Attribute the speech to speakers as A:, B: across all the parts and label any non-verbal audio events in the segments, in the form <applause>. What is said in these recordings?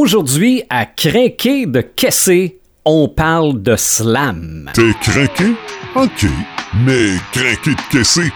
A: Aujourd'hui, à Crinquer de Kessé, on parle de slam.
B: T'es craqué? Ok. Mais craqué de caisser.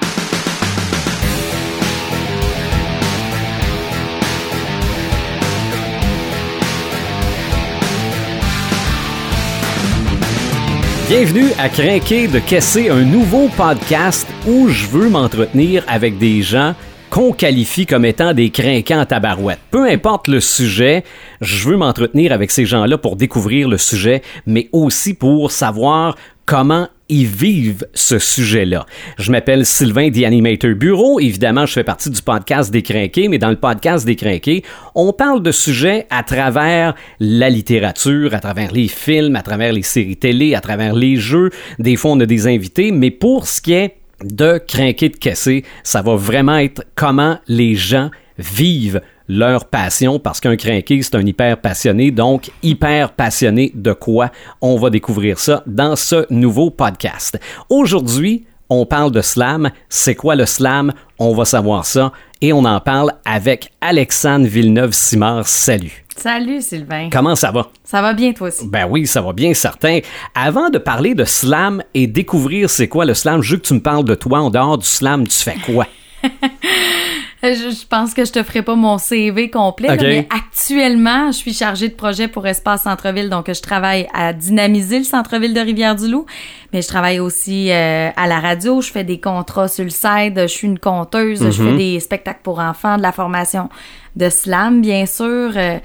A: Bienvenue à Crinquer de Kessé, un nouveau podcast où je veux m'entretenir avec des gens qu'on qualifie comme étant des crinquants en tabarouette. Peu importe le sujet, je veux m'entretenir avec ces gens-là pour découvrir le sujet, mais aussi pour savoir comment ils vivent ce sujet-là. Je m'appelle Sylvain The Animator Bureau. Évidemment, je fais partie du podcast des Crinqués, mais dans le podcast des Crinqués, on parle de sujets à travers la littérature, à travers les films, à travers les séries télé, à travers les jeux. Des fois, on a des invités, mais pour ce qui est de crinquer de caisser, ça va vraiment être comment les gens vivent leur passion parce qu'un crinqué, c'est un hyper passionné. Donc, hyper passionné de quoi? On va découvrir ça dans ce nouveau podcast. Aujourd'hui, on parle de slam. C'est quoi le slam? On va savoir ça. Et on en parle avec Alexandre Villeneuve-Simard. Salut.
C: Salut Sylvain.
A: Comment ça va?
C: Ça va bien toi aussi?
A: Ben oui, ça va bien, certain. Avant de parler de slam et découvrir c'est quoi le slam, je veux que tu me parles de toi. En dehors du slam, tu fais quoi? <laughs>
C: je, pense que je te ferai pas mon CV complet, là, mais actuellement, je suis chargée de projet pour Espace Centre-Ville, donc je travaille à dynamiser le centre-ville de Rivière-du-Loup, mais je travaille aussi euh, à la radio, je fais des contrats sur le site, je suis une conteuse, je fais des spectacles pour enfants, de la formation de slam, bien sûr. euh,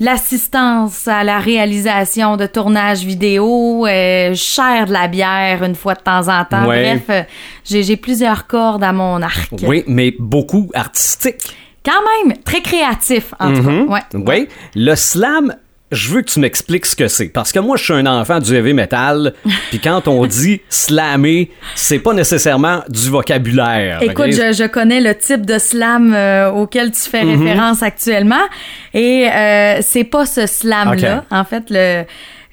C: L'assistance à la réalisation de tournages vidéo, euh, sers de la bière une fois de temps en temps.
A: Ouais.
C: Bref, euh, j'ai plusieurs cordes à mon arc.
A: Oui, mais beaucoup artistique.
C: Quand même, très créatif, en tout cas. Ouais.
A: Oui. Le slam, je veux que tu m'expliques ce que c'est. Parce que moi, je suis un enfant du heavy metal. <laughs> Puis quand on dit slammer, c'est pas nécessairement du vocabulaire.
C: Écoute, je, je connais le type de slam euh, auquel tu fais
A: Mhm.
C: référence actuellement. Et euh, c'est pas ce slam-là. En fait, le,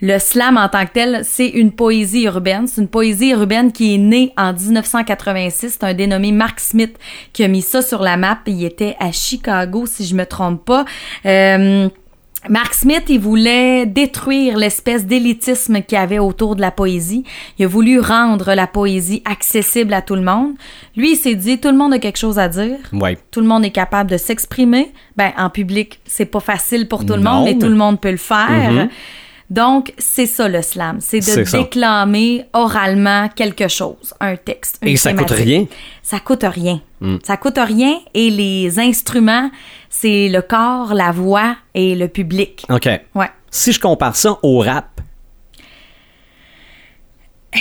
C: le slam en tant que tel, c'est une poésie urbaine. C'est une poésie urbaine qui est née en 1986. C'est un dénommé Mark Smith qui a mis ça sur la map. Il était à Chicago, si je me trompe pas. Euh, Mark Smith, il voulait détruire l'espèce d'élitisme qu'il y avait autour de la poésie. Il a voulu rendre la poésie accessible à tout le monde. Lui, il s'est dit, tout le monde a quelque chose à dire.
A: Ouais.
C: Tout le monde est capable de s'exprimer. Ben, en public, c'est pas facile pour tout le
A: Non,
C: monde, mais tout le monde peut le faire.
A: Mhm.
C: Donc, c'est ça le slam. C'est de
A: ça.
C: déclamer oralement quelque chose, un texte. une
A: Et ça coûte rien?
C: Ça coûte rien.
A: Mm.
C: Ça coûte rien et les instruments, c'est le corps, la voix et le public.
A: OK.
C: Ouais.
A: Si je compare ça au rap. <sighs>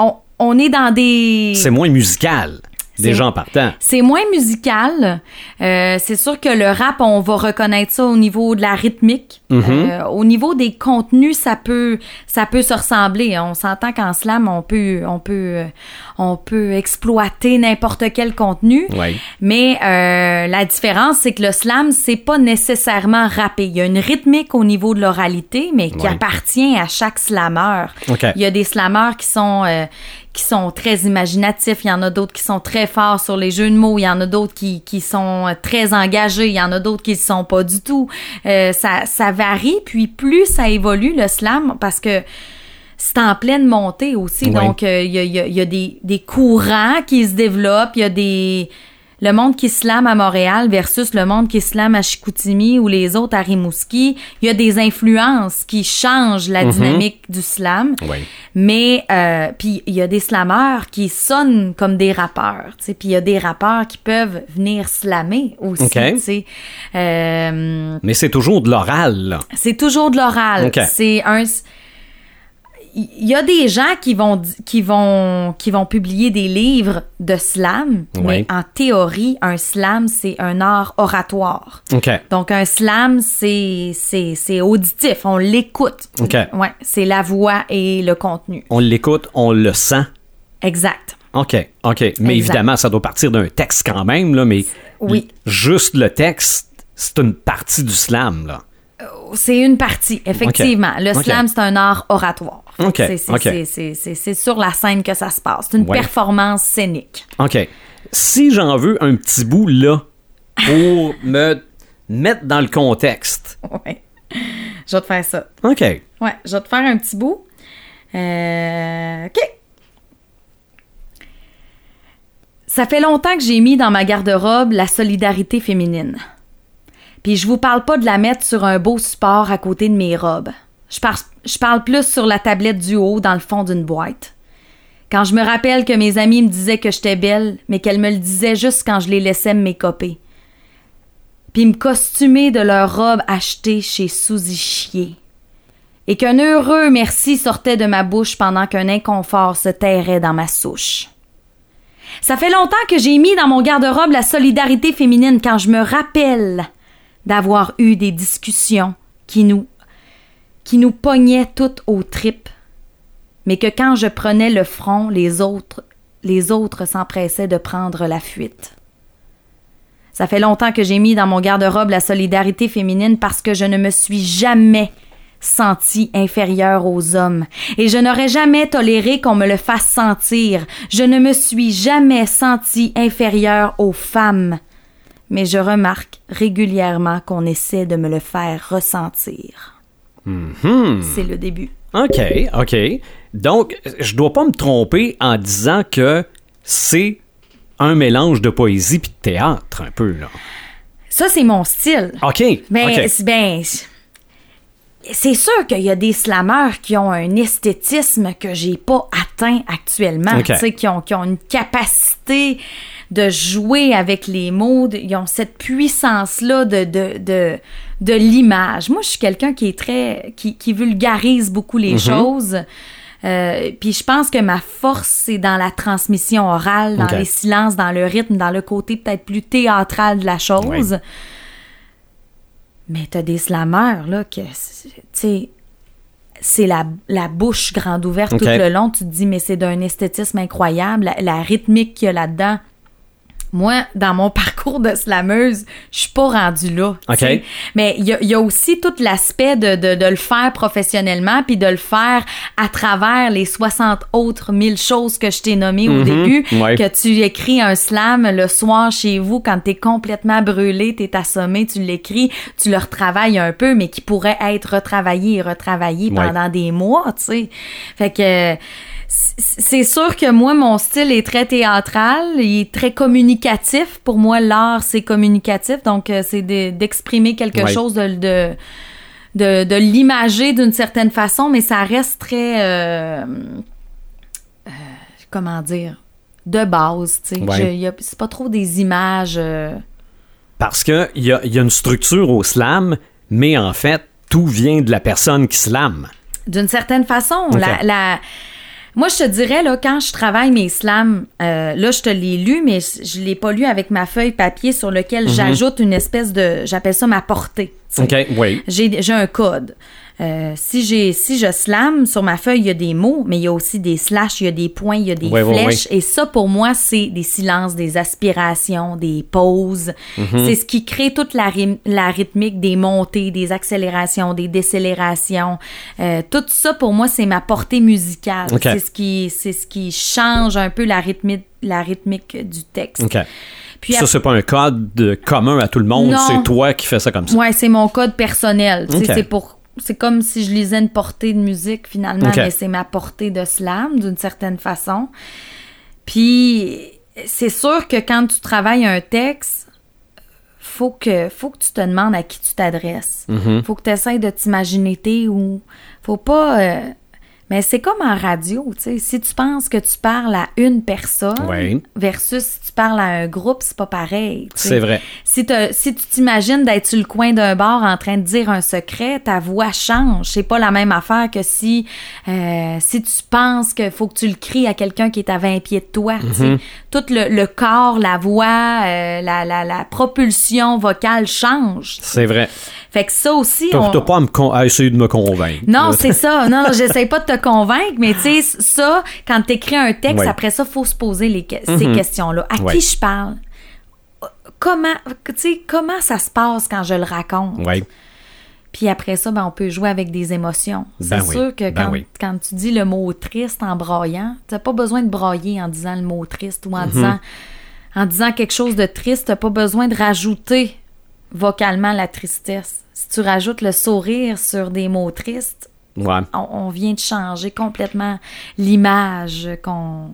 C: On, on est dans des...
A: c'est moins musical. Des
C: C'est-
A: gens partant.
C: C'est moins musical. Euh, c'est sûr que le rap, on va reconnaître ça au niveau de la rythmique.
A: Mhm.
C: Euh, au niveau des contenus, ça peut, ça peut se ressembler. On s'entend qu'en slam, on peut, on peut, euh, on peut exploiter n'importe quel contenu.
A: Ouais.
C: Mais euh, la différence, c'est que le slam, c'est pas nécessairement rappé. Il y a une rythmique au niveau de l'oralité, mais qui
A: Ouais.
C: appartient à chaque slameur.
A: OK.
C: Il y a des slameurs qui sont euh, qui sont très imaginatifs, il y en a d'autres qui sont très forts sur les jeux de mots, il y en a d'autres qui, qui sont très engagés, il y en a d'autres qui ne sont pas du tout. Euh, ça, ça varie, puis plus ça évolue le slam, parce que c'est en pleine montée aussi,
A: Oui.
C: donc euh, il y a, y a- y a des, des courants qui se développent, il y a des... Le monde qui slame à Montréal versus le monde qui slame à Chicoutimi ou les autres à Rimouski, il y a des influences qui changent la dynamique du slam.
A: Ouais.
C: Mais euh, puis il y a des slameurs qui sonnent comme des rappeurs, tu sais, puis il y a des rappeurs qui peuvent venir slammer aussi,
A: Ok.
C: tu sais. Euh,
A: Mais c'est toujours de l'oral, là.
C: c'est toujours de l'oral.
A: Ok.
C: C'est un il y a des gens qui vont di- qui vont qui vont publier des livres de slam, mais en théorie, un slam c'est un art oratoire. Donc un slam c'est c'est c'est auditif, on l'écoute. Ouais, c'est la voix et le contenu.
A: On l'écoute, on le sent.
C: Exact.
A: OK, OK. Mais
C: Exact.
A: évidemment, ça doit partir d'un texte quand même, là, mais
C: Oui.
A: juste le texte, c'est une partie du slam, là.
C: C'est une partie, effectivement. Le slam, c'est un art oratoire.
A: Ok,
C: C'est- sur la scène que ça se passe. C'est une
A: Ouais.
C: performance scénique.
A: OK. Si j'en veux un petit bout là pour <laughs> me mettre dans le contexte,
C: ouais. Je vais te faire ça.
A: OK.
C: Ouais, je vais te faire un petit bout. Euh, OK. Ça fait longtemps que j'ai mis dans ma garde-robe la solidarité féminine. Puis je vous parle pas de la mettre sur un beau support à côté de mes robes. Je parle, plus sur la tablette du haut dans le fond d'une boîte. Quand je me rappelle que mes amis me disaient que j'étais belle, mais qu'elles me le disaient juste quand je les laissais me mécoper. Puis me costumer de leurs robes achetées chez Suzy Chier. Et qu'un heureux merci sortait de ma bouche pendant qu'un inconfort se terrait dans ma souche. Ça fait longtemps que j'ai mis dans mon garde-robe la solidarité féminine quand je me rappelle d'avoir eu des discussions qui nous qui nous pognaient toutes aux tripes, mais que quand je prenais le front, les autres les autres s'empressaient de prendre la fuite. Ça fait longtemps que j'ai mis dans mon garde-robe la solidarité féminine parce que je ne me suis jamais senti inférieure aux hommes, et je n'aurais jamais toléré qu'on me le fasse sentir. Je ne me suis jamais senti inférieure aux femmes, mais je remarque régulièrement qu'on essaie de me le faire ressentir. C'est le début.
A: OK, OK. Donc, je dois pas me tromper en disant que c'est un mélange de poésie puis de théâtre, un peu, là.
C: Ça, c'est mon style.
A: OK.
C: Ben,
A: OK.
C: c'est- ben, c'est sûr qu'il y a des slameurs qui ont un esthétisme que j'ai pas atteint actuellement,
A: Ok.
C: tu sais, qui ont, qui ont une capacité de jouer avec les mots, de- ils ont cette puissance-là de, de, de, de l'image. Moi, je suis quelqu'un qui est très, qui, qui vulgarise beaucoup les choses. Euh, puis je pense que ma force, c'est dans la transmission orale, dans les silences, dans le rythme, dans le côté peut-être plus théâtral de la chose.
A: Oui.
C: Mais t'as des slameurs, là, que, c'est- tu sais, c'est la, la bouche grande ouverte tout le long. Tu te dis, mais c'est d'un esthétisme incroyable. La, la rythmique qu'il y a là-dedans. Moi, dans mon <laughs> parcours de slameuse, je suis pas rendue là. Mais il y a, il y a aussi tout l'aspect de, de, de le faire professionnellement, puis de le faire à travers les 60 autres mille choses que je t'ai nommées au début.
A: Mhm. Ouais.
C: Que tu écris un slam le soir chez vous quand t'es complètement brûlé, t'es assommé, tu l'écris, tu le retravailles un peu, mais qui pourrait être retravaillé et retravaillé
A: Ouais.
C: pendant des mois, tu sais. Fait que c'est sûr que moi, mon style est très théâtral, il est très communicatif. Pour moi, l'art, c'est communicatif, donc euh, c'est de- d'exprimer quelque
A: Ouais.
C: chose de, de de, de l'imager d'une certaine façon, mais ça reste très euh, euh, comment dire de base, tu sais.
A: Ouais.
C: C'est pas trop des images. euh,
A: Parce qu'il y a, il y a une structure au slam, mais en fait, tout vient de la personne qui slame.
C: D'une certaine façon, la- moi, je te dirais, là, quand je travaille mes slams, euh, là, je te l'ai lu, mais je l'ai pas lu avec ma feuille papier sur lequel j'ajoute une espèce de, j'appelle ça ma portée.
A: OK, oui.
C: J'ai un code. Euh, si j'ai si je slam sur ma feuille, il y a des mots, mais il y a aussi des slash, il y a des points, il y a des
A: Ouais, ouais,
C: flèches. Et ça, pour moi, c'est des silences, des aspirations, des pauses.
A: Mhm.
C: C'est ce qui crée toute la, la rythmique des montées, des accélérations, des décélérations. Euh, tout ça, pour moi, c'est ma portée musicale.
A: Ok.
C: C'est ce qui c'est ce qui change un peu la rythmique la rythmique du texte.
A: OK.
C: Puis
A: ça, c'est pas un code de- commun à tout le monde, c'est toi qui fais ça comme ça.
C: Ouais, c'est mon code personnel. Tu sais,
A: Ok.
C: C'est pour. C'est comme si je lisais une portée de musique finalement, mais c'est ma portée de slam d'une certaine façon. Puis c'est sûr que quand tu travailles un texte, faut que faut que tu te demandes à qui tu t'adresses.
A: Mm-hmm.
C: Faut que tu essaies de t'imaginer t'es où. Faut pas. euh, Mais c'est comme en radio, tu sais. Si tu penses que tu parles à une personne
A: Ouais.
C: versus si tu parles à un groupe, c'est pas pareil.
A: C'est vrai.
C: Si, si tu t'imagines d'être sur le coin d'un bar en train de dire un secret, ta voix change. C'est pas la même affaire que si euh, si tu penses qu'il faut que tu le cries à quelqu'un qui est à 20 pieds de toi.
A: Mm-hmm.
C: Tout le, le corps, la voix, euh, la, la, la propulsion vocale change.
A: C'est vrai.
C: Fait que ça aussi,
A: T'as
C: on-
A: pas à, me con- à essayer de me convaincre.
C: non, c'est ça. Non, <laughs> j'essaie pas de te convaincre, mais tu sais, ça, quand t'écris un texte,
A: Ouais.
C: après ça, faut se poser les ces questions-là. À
A: Ouais.
C: qui je parle? Comment, comment ça se passe quand je le raconte?
A: Ouais.
C: Puis après ça, ben, on peut jouer avec des émotions. C'est
A: Ben oui.
C: sûr que
A: Ben
C: quand,
A: oui.
C: quand tu dis le mot triste en braillant, tu n'as pas besoin de brailler en disant le mot triste ou en,
A: Mhm.
C: disant, en disant quelque chose de triste. Tu pas besoin de rajouter vocalement la tristesse. si tu rajoutes le sourire sur des mots tristes,
A: Ouais.
C: on, on vient de changer complètement l'image qu'on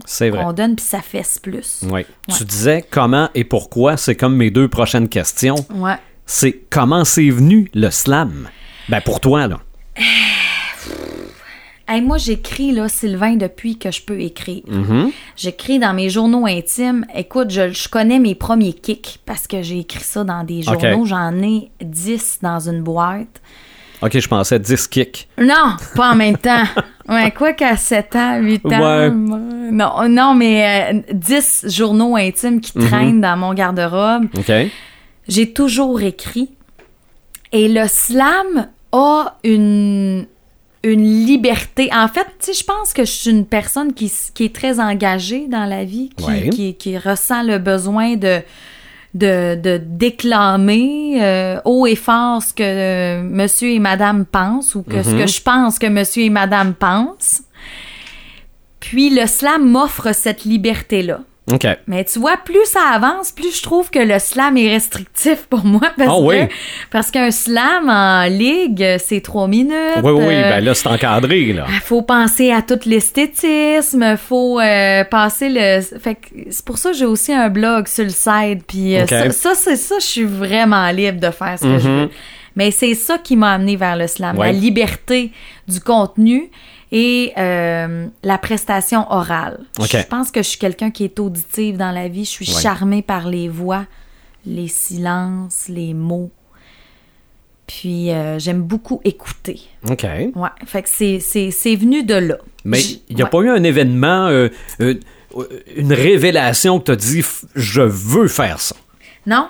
C: donne, puis ça fesse plus.
A: Ouais. Tu disais comment et pourquoi, c'est comme mes deux prochaines questions. C'est comment c'est venu le slam? Ben pour toi, là. <sighs>
C: Hey, moi, j'écris, là, Sylvain, depuis que je peux écrire.
A: Mhm.
C: J'écris dans mes journaux intimes. Écoute, je, je connais mes premiers kicks parce que j'ai écrit ça dans des journaux. J'en ai 10 dans une boîte.
A: Ok, je pensais 10 kicks.
C: Non, pas en même temps. <laughs> Ouais, quoi qu'à 7 ans, 8 ans.
A: Ouais.
C: Non, non, mais euh, 10 journaux intimes qui
A: Mhm.
C: traînent dans mon garde-robe.
A: Ok.
C: J'ai toujours écrit. Et le slam a une, une liberté. En fait, tu sais, je pense que je suis une personne qui, qui est très engagée dans la vie, qui,
A: Ouais.
C: qui, qui ressent le besoin de, de, de déclamer euh, haut et fort ce que euh, monsieur et madame pensent ou que ce que je pense que monsieur et madame pensent. Puis le slam m'offre cette liberté-là.
A: Ok.
C: Mais tu vois, plus ça avance, plus je trouve que le slam est restrictif <laughs> pour moi. Parce
A: Ah oui?
C: que parce qu'un slam en ligue, c'est trois minutes.
A: Oui, oui,
C: euh,
A: ben là, c'est encadré, là.
C: il faut penser à tout l'esthétisme, faut euh, passer le. Fait que c'est pour ça que j'ai aussi un blog sur le site. Puis euh, ça, ça, c'est ça, je suis vraiment libre de faire ce que je veux. Mais c'est ça qui m'a amené vers le slam,
A: Mhm. Ouais.
C: la liberté du contenu et euh, la prestation orale. Je pense que je suis quelqu'un qui est auditive dans la vie. Je suis
A: Ouais.
C: charmée par les voix, les silences, les mots. Puis euh, j'aime beaucoup écouter.
A: OK.
C: Ouais, fait que c'est, venu de là.
A: Mais il n'y a
C: ouais.
A: pas eu un événement, euh, une révélation que tu as dit, je veux faire ça?
C: Non.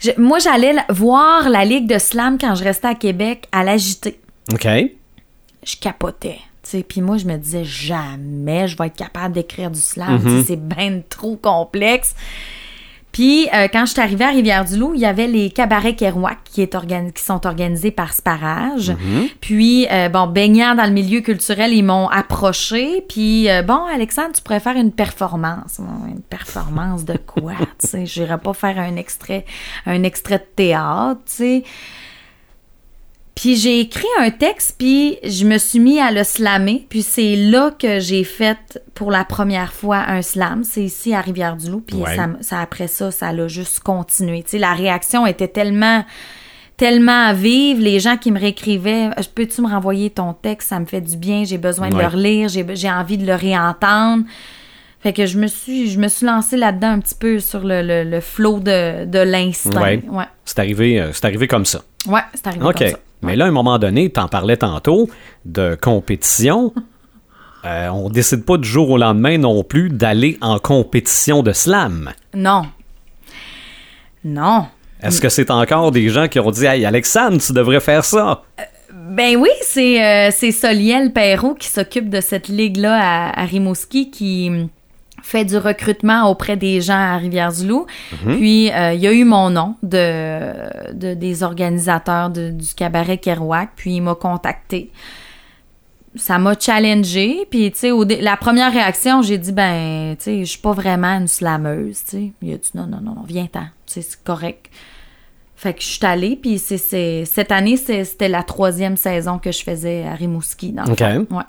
C: Je- moi, j'allais la- voir la Ligue de slam quand je restais à Québec à l'agiter.
A: OK.
C: Je capotais. Puis moi, je me disais jamais je vais être capable d'écrire du slam. Sais, C'est bien trop complexe. Puis euh, quand je suis arrivée à Rivière-du-Loup, il y avait les cabarets Kerouac qui, est organi- qui sont organisés par Sparage. Puis, euh, bon, baignant dans le milieu culturel, ils m'ont approché. Puis, euh, bon, Alexandre, tu pourrais faire une performance. Une performance de quoi? <laughs> sais, j'irais pas faire un extrait, un extrait de théâtre, tu sais. Puis j'ai écrit un texte, puis je me suis mis à le slammer. Puis c'est là que j'ai fait pour la première fois un slam. C'est ici à Rivière-du-Loup. Puis
A: Ouais.
C: ça, ça, après ça, ça l'a juste continué. Tu sais, la réaction était tellement, tellement vive. Les gens qui me réécrivaient, peux-tu me renvoyer ton texte? Ça me fait du bien. J'ai besoin de
A: Ouais.
C: le relire. J'ai, envie de le réentendre. Fait que je me suis, je me suis lancée là-dedans un petit peu sur le, le, le flow de, de l'instinct.
A: Ouais.
C: Ouais.
A: C'est arrivé, euh, c'est arrivé comme ça.
C: Ouais, c'est arrivé comme ça.
A: Mais là, à un moment donné, tu en parlais tantôt de compétition. <laughs> Euh, on décide pas du jour au lendemain non plus d'aller en compétition de slam.
C: Non. Non.
A: Est-ce que c'est encore des gens qui ont dit Hey, Alexandre, tu devrais faire ça?
C: Ben oui, c'est euh, c'est Soliel Perrault qui s'occupe de cette ligue-là à, à Rimouski qui fait du recrutement auprès des gens à Rivière-du-Loup. Puis, euh, il y a eu mon nom de, de- des organisateurs de- du cabaret Kerouac, puis il m'a contacté. Ça m'a challengé, puis tu sais, la première réaction, j'ai dit, ben, tu sais, je suis pas vraiment une slameuse, tu sais. Il a dit, non, non, non, tu sais, c'est correct. Fait que je suis allée, puis c'est, cette année, c'était la troisième saison que je faisais à Rimouski. Dans le
A: OK.
C: fond. Ouais.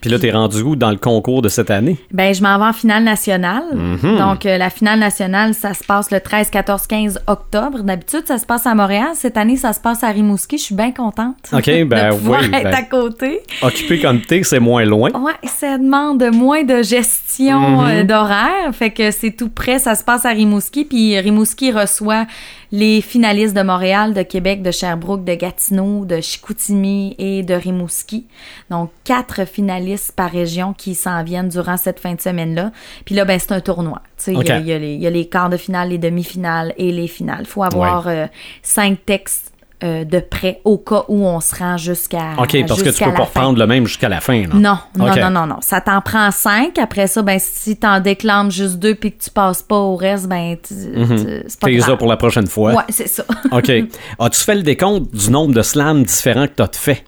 A: Puis là, t'es rendu où dans le concours de cette année?
C: Ben, je m'en vais en finale nationale.
A: Mhm.
C: Donc, euh, la finale nationale, ça se passe le 13, 14, 15 octobre. D'habitude, ça se passe à Montréal. Cette année, ça se passe à Rimouski. Je suis bien contente
A: OK, <laughs> ben
C: de
A: oui,
C: être
A: ben-
C: à côté.
A: Occupé comme t'es, c'est moins loin.
C: Ouais, ça demande moins de gestion
A: Mhm.
C: euh, d'horaire. Fait que c'est tout prêt. Ça se passe à Rimouski. Puis Rimouski reçoit les finalistes de Montréal, de Québec, de Sherbrooke, de Gatineau, de Chicoutimi et de Rimouski. Donc, quatre finalistes par région qui s'en viennent durant cette fin de semaine-là. Puis là, ben, c'est un tournoi. Y y, il y a les quarts de finale, les demi-finales et les finales. Il faut avoir euh, cinq textes euh, de prêt au cas où on se rend jusqu'à
A: OK, parce que tu peux pas reprendre le même jusqu'à la fin. là.
C: Non, non, non, non, non. Ça t'en prend cinq. Après ça, ben, si t'en déclames juste deux puis que tu passes pas au reste, ben, tu- tu- c'est pas
A: T'es là pour la prochaine fois.
C: Ouais, c'est ça.
A: OK. <laughs> As-tu fait le décompte du nombre de slams différents que t'as fait?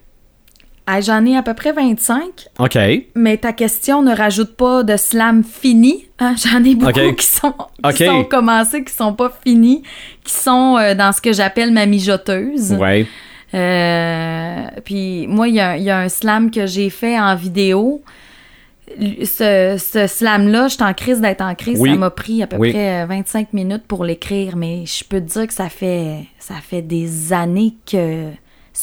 C: Ah, J'en ai à peu près 25,
A: OK.
C: mais ta question ne rajoute pas de slam fini. hein? <laughs> J'en ai beaucoup qui, sont, qui sont commencés, qui sont pas finis, qui sont euh, dans ce que j'appelle ma mijoteuse.
A: Ouais.
C: Euh, puis moi, il y, a- il y a un slam que j'ai fait en vidéo. Ce, ce slam-là, j'étais en crise d'être en crise.
A: Oui.
C: Ça m'a pris à peu
A: Oui.
C: près euh, 25 minutes pour l'écrire, mais je peux te dire que ça fait, ça fait des années que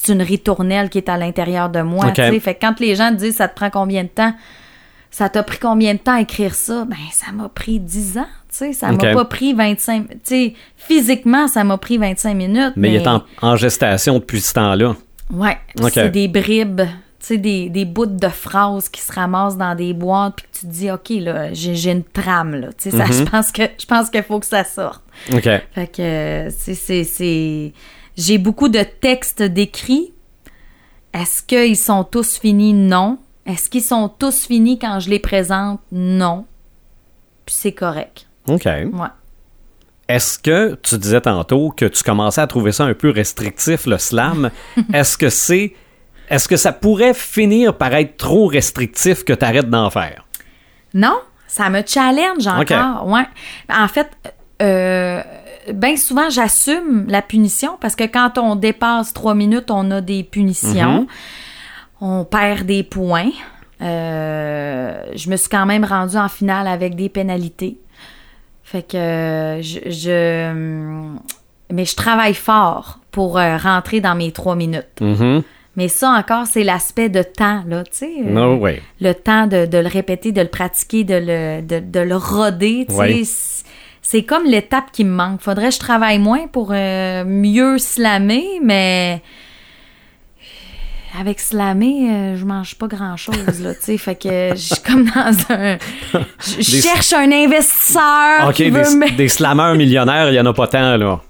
C: c'est une ritournelle qui est à l'intérieur de moi. Fait que quand les gens disent ça te prend combien de temps, ça t'a pris combien de temps à écrire ça? Ben, ça m'a pris 10 ans. Ça m'a pas pris 25... Tu sais, physiquement, ça m'a pris 25 minutes.
A: Mais il est en, en gestation depuis ce temps-là.
C: Ouais, c'est des bribes, tu sais, des, des bouts de phrases qui se ramassent dans des boîtes, puis que tu te dis, OK, là, j'ai j'ai une trame, là. Ça,
A: Mhm. <laughs>
C: je pense que je pense qu'il faut que ça sorte.
A: OK.
C: Fait que, euh, c'est- J'ai beaucoup de textes décrits. Est-ce qu'ils sont tous finis? Non. Est-ce qu'ils sont tous finis quand je les présente? Non. Puis c'est correct.
A: OK.
C: Ouais.
A: Est-ce que tu disais tantôt que tu commençais à trouver ça un peu restrictif, le slam? <laughs> Est-ce que c'est. Est-ce que ça pourrait finir par être trop restrictif que tu arrêtes d'en faire?
C: Non, ça me challenge encore. Ouais. En fait, euh, bien souvent, j'assume la punition parce que quand on dépasse trois minutes, on a des punitions.
A: Mhm.
C: On perd des points. Euh, je me suis quand même rendue en finale avec des pénalités. Fait que euh, je, je- mais je travaille fort pour euh, rentrer dans mes trois minutes.
A: Mhm.
C: Mais ça encore, c'est l'aspect de temps, là, tu sais.
A: No way.
C: le temps de, de le répéter, de le pratiquer, de le, de, de le roder, tu sais.
A: Ouais.
C: C'est- comme l'étape qui me manque. Faudrait que je travaille moins pour euh, mieux slammer, mais avec slammer, euh, je mange pas grand-chose, là, tu sais. Fait que je suis comme dans un... Je cherche un investisseur
A: OK,
C: qui veut
A: des,
C: me-
A: des slammeurs millionnaires, il n'y en a pas tant, là.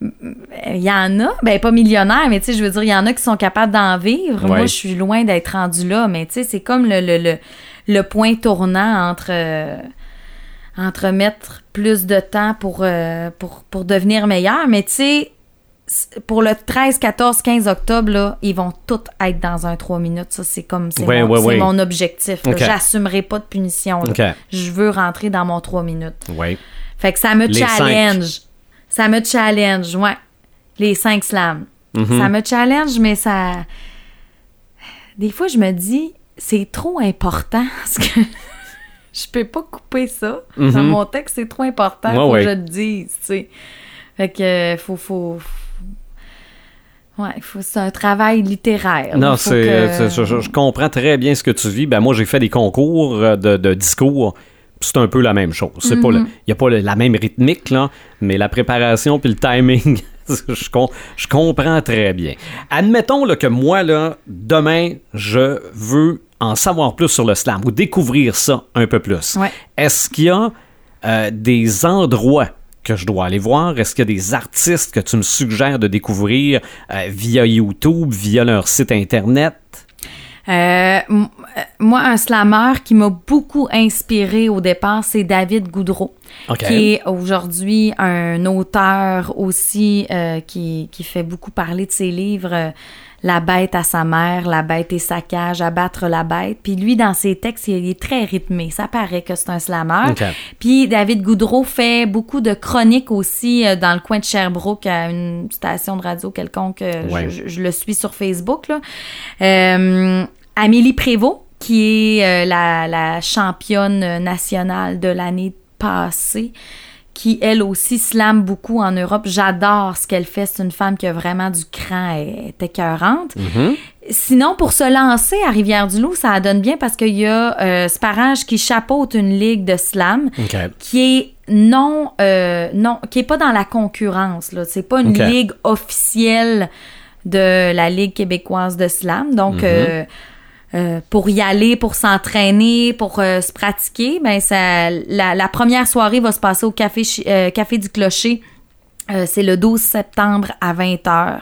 C: Il y en a, ben pas millionnaires, mais tu sais, je veux dire, il y en a qui sont capables d'en vivre.
A: Ouais.
C: Moi, je suis loin d'être rendu là, mais tu sais, c'est comme le, le, le, le point tournant entre, euh, entre mettre plus de temps pour, euh, pour, pour devenir meilleur. Mais tu sais, pour le 13, 14, 15 octobre, là, ils vont tous être dans un 3 minutes. Ça, c'est comme, c'est mon, c'est
A: ouais.
C: mon objectif. J'assumerai pas de punition. là.
A: OK.
C: Je veux rentrer dans mon 3 minutes.
A: Oui.
C: Fait que ça me
A: Les
C: challenge. Ça me challenge, ouais. Les cinq slams.
A: Mhm.
C: Ça me challenge, mais ça. Des fois, je me dis, c'est trop important. <laughs> Parce que je peux pas couper ça. Dans
A: Mhm.
C: mon texte, c'est trop important.
A: Ouais, ouais.
C: que je le dise, tu sais. Fait que, euh, faut. faut... Ouais, faut, c'est un travail littéraire.
A: Non, c'est,
C: que-
A: je, comprends très bien ce que tu vis. Ben, moi, j'ai fait des concours euh, de, de discours. C'est un peu la même chose. C'est pas le-
C: Mhm.
A: il n'y a pas la même rythmique, là, mais la préparation puis le timing, <laughs> <laughs> je, com- je comprends très bien. Admettons là, que moi, là, demain, je veux en savoir plus sur le slam ou découvrir ça un peu plus.
C: Ouais.
A: Est-ce qu'il y a euh, des endroits que je dois aller voir? Est-ce qu'il y a des artistes que tu me suggères de découvrir euh, via YouTube, via leur site Internet?
C: Euh, euh, moi, un slammer qui m'a beaucoup inspiré au départ, c'est David Goudreau,
A: OK.
C: qui est aujourd'hui un auteur aussi euh, qui, qui fait beaucoup parler de ses livres. euh, la bête à sa mère, la bête et sa cage, abattre la bête. Puis lui, dans ses textes, il est très rythmé. Ça paraît que c'est un slammer. Puis David Goudreau fait beaucoup de chroniques aussi dans le coin de Sherbrooke à une station de radio quelconque.
A: Ouais.
C: je, je- je le suis sur Facebook. Là. Euh, Amélie Prévost, qui est euh, la, la championne nationale de l'année passée, qui elle aussi slame beaucoup en Europe. J'adore ce qu'elle fait. C'est une femme qui a vraiment du cran, elle est écœurante. Sinon, pour se lancer à Rivière-du-Loup, ça donne bien parce qu'il y a euh, Sparage qui chapeaute une ligue de slam qui est non, euh, non, qui est pas dans la concurrence. C'est pas une ligue officielle de la ligue québécoise de slam. Donc, euh, euh, pour y aller, pour s'entraîner, pour euh, se pratiquer, ben la, première soirée va se passer au café, euh, café du Clocher. C'est le 12 septembre à 20h.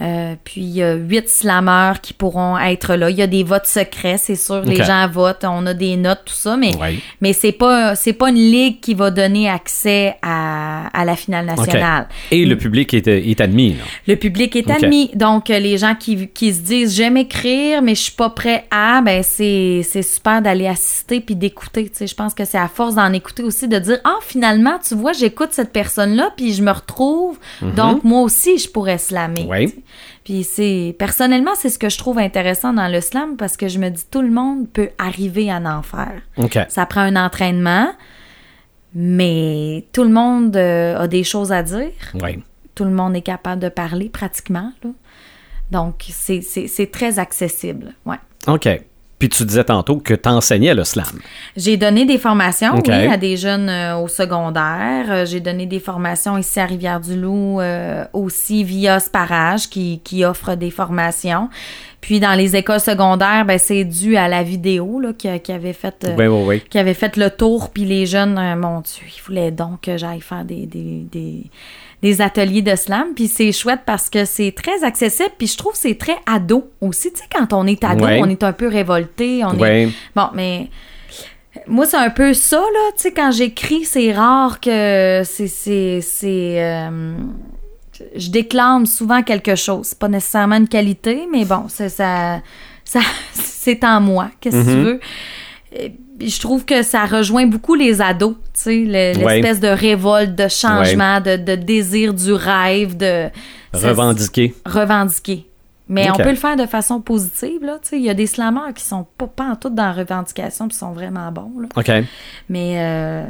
C: Euh, puis il y a huit slammeurs qui pourront être là. Il y a des votes secrets, c'est sûr. Les gens votent, on a des notes, tout ça, mais
A: Ouais.
C: mais c'est pas c'est pas une ligue qui va donner accès à, à la finale nationale.
A: Et le public est, est admis. Là.
C: Le public est admis. Donc, euh, les gens qui, qui se disent j'aime écrire, mais je suis pas prêt à, ben c'est c'est super d'aller assister puis d'écouter. Tu sais, je pense que c'est à force d'en écouter aussi de dire ah finalement tu vois j'écoute cette personne là puis je me retrouve. Donc moi aussi je pourrais slammer.
A: Mhm.
C: Puis c'est personnellement, c'est ce que je trouve intéressant dans le slam parce que je me dis tout le monde peut arriver à en faire.
A: OK.
C: Ça prend un entraînement, mais tout le monde euh, a des choses à dire. Tout le monde est capable de parler pratiquement. là. Donc, c'est- très accessible. Ouais.
A: OK. Puis tu disais tantôt que tu enseignais le slam.
C: J'ai donné des formations, oui, à des jeunes euh, au secondaire. Euh, J'ai donné des formations ici à Rivière-du-Loup euh, aussi via Sparage qui, qui offre des formations. Puis dans les écoles secondaires, ben, c'est dû à la vidéo là, qui, qui avait fait euh,
A: Oui, oui, oui.
C: qui avait fait le tour, puis les jeunes, mon Dieu, ils voulaient donc que j'aille faire des, des, des, des ateliers de slam. Puis c'est chouette parce que c'est très accessible, puis je trouve que c'est très ado aussi. Tu sais, quand on est ado,
A: Ouais.
C: on est un peu révolté. On
A: Ouais.
C: est... Bon, mais moi, c'est un peu ça, là. Tu sais, quand j'écris, c'est rare que c'est... c'est, c'est euh, je déclame souvent quelque chose. C'est pas nécessairement une qualité, mais bon, c'est ça, ça <laughs> c'est en moi. Qu'est-ce que tu
A: Mhm.
C: veux? Je trouve que ça rejoint beaucoup les ados, tu sais,
A: Ouais.
C: l'espèce de révolte, de changement, de, de désir du rêve, de
A: Revendiquer.
C: revendiquer. Mais on peut le faire de façon positive, là, tu sais. Il y a des slammers qui sont pas, tout dans la revendication, puis sont vraiment bons, là.
A: OK.
C: Mais euh,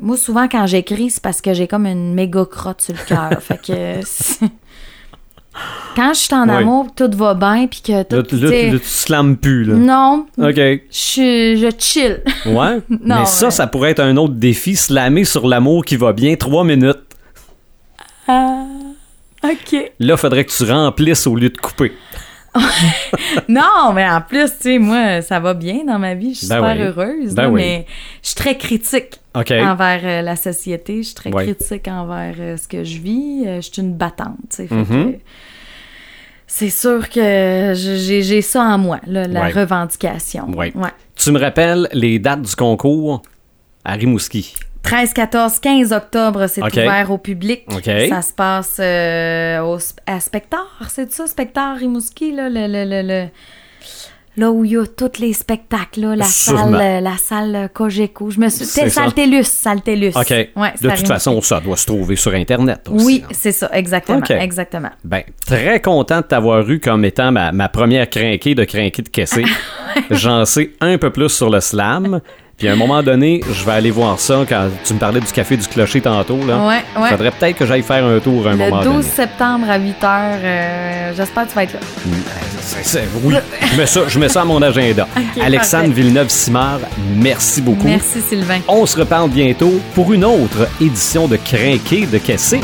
C: moi, souvent, quand j'écris, c'est parce que j'ai comme une méga crotte sur le cœur. <laughs> fait que... Quand je suis en
A: Oui.
C: amour, tout va bien, puis que tout...
A: là,
C: tu
A: là, tu slammes plus, là.
C: non,
A: OK.
C: je, je chill. <laughs>
A: Ouais.
C: Non,
A: Mais ça,
C: ouais.
A: ça pourrait être un autre défi, slammer sur l'amour qui va bien trois minutes.
C: OK.
A: Là, faudrait que tu remplisses au lieu de couper. <laughs>
C: Non, mais en plus, tu sais, moi, ça va bien dans ma vie. Je suis
A: Ben
C: super
A: oui.
C: heureuse.
A: Ben
C: là,
A: oui.
C: Mais je suis très critique envers euh, la société. Je suis très
A: Ouais.
C: critique envers euh, ce que je vis. Euh, je suis une battante,
A: Mhm.
C: C'est sûr que j'ai ça en moi, là, la
A: Ouais.
C: revendication.
A: Ouais. Tu me rappelles les dates du concours à Rimouski?
C: 13, 14, 15 octobre, c'est ouvert au public. Ça se passe euh, au, à Spectar, c'est ça, Spectar Rimouski, là, le, le, le, le- là où il y a tous les spectacles, là, la
A: Sûrement.
C: salle, euh, la salle Cogeco. Je me suis,
A: C'est
C: c'était
A: ça.
C: salle Télus, salle Télus.
A: OK.
C: Ouais,
A: de toute façon, ça doit se trouver sur Internet aussi.
C: Oui,
A: hein.
C: c'est ça, exactement, exactement.
A: Ben, très content de t'avoir eu comme étant ma, ma première crinquée de crinquée de caissé. <laughs> J'en sais un peu plus sur le slam. Puis à un moment donné, je vais aller voir ça quand tu me parlais du café du clocher tantôt. Là.
C: Ouais, ouais.
A: Faudrait peut-être que j'aille faire un tour à un moment
C: Le 12
A: donné.
C: septembre à 8 h, euh, j'espère que tu vas être là.
A: C'est- c'est- oui, je mets, ça, je mets ça à mon agenda. <laughs> Alexandre. Villeneuve-Simard, merci beaucoup.
C: Merci Sylvain.
A: On se reparle bientôt pour une autre édition de Crinqué de Caissé.